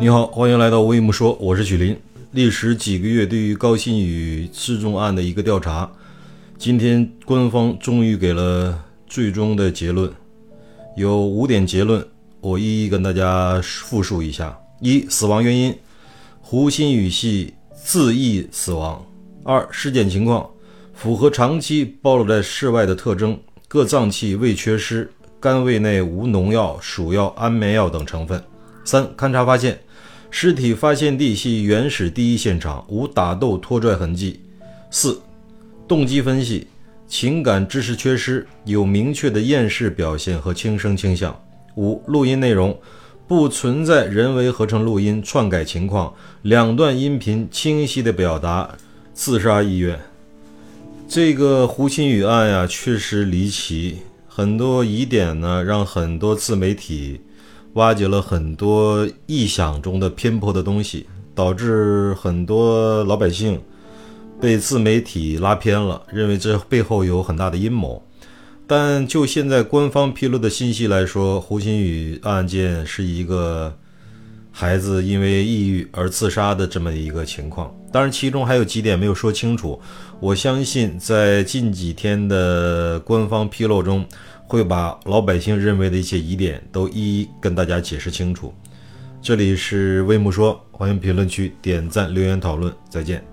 你好，欢迎来到微木说，我是许林。历时几个月对于高新宇失踪案的一个调查，今天官方终于给了最终的结论，有五点结论，我一一跟大家复述一下：一、死亡原因，胡新宇系自缢死亡；二、尸检情况，符合长期暴露在室外的特征，各脏器未缺失，肝胃内无农药、鼠药、安眠药等成分；三、勘查发现。尸体发现地系原始第一现场，无打斗拖拽痕迹。四、动机分析，情感知识缺失，有明确的厌世表现和轻生倾向。五、录音内容，不存在人为合成录音、篡改情况，两段音频清晰地表达自杀意愿。这个胡鑫宇案呀，确实离奇，很多疑点呢，让很多自媒体。挖掘了很多臆想中的偏颇的东西，导致很多老百姓被自媒体拉偏了，认为这背后有很大的阴谋。但就现在官方披露的信息来说，胡鑫宇案件是一个孩子因为抑郁而自杀的这么一个情况。当然，其中还有几点没有说清楚。我相信在近几天的官方披露中。会把老百姓认为的一些疑点都一一跟大家解释清楚。这里是微木说，欢迎评论区点赞留言讨论，再见。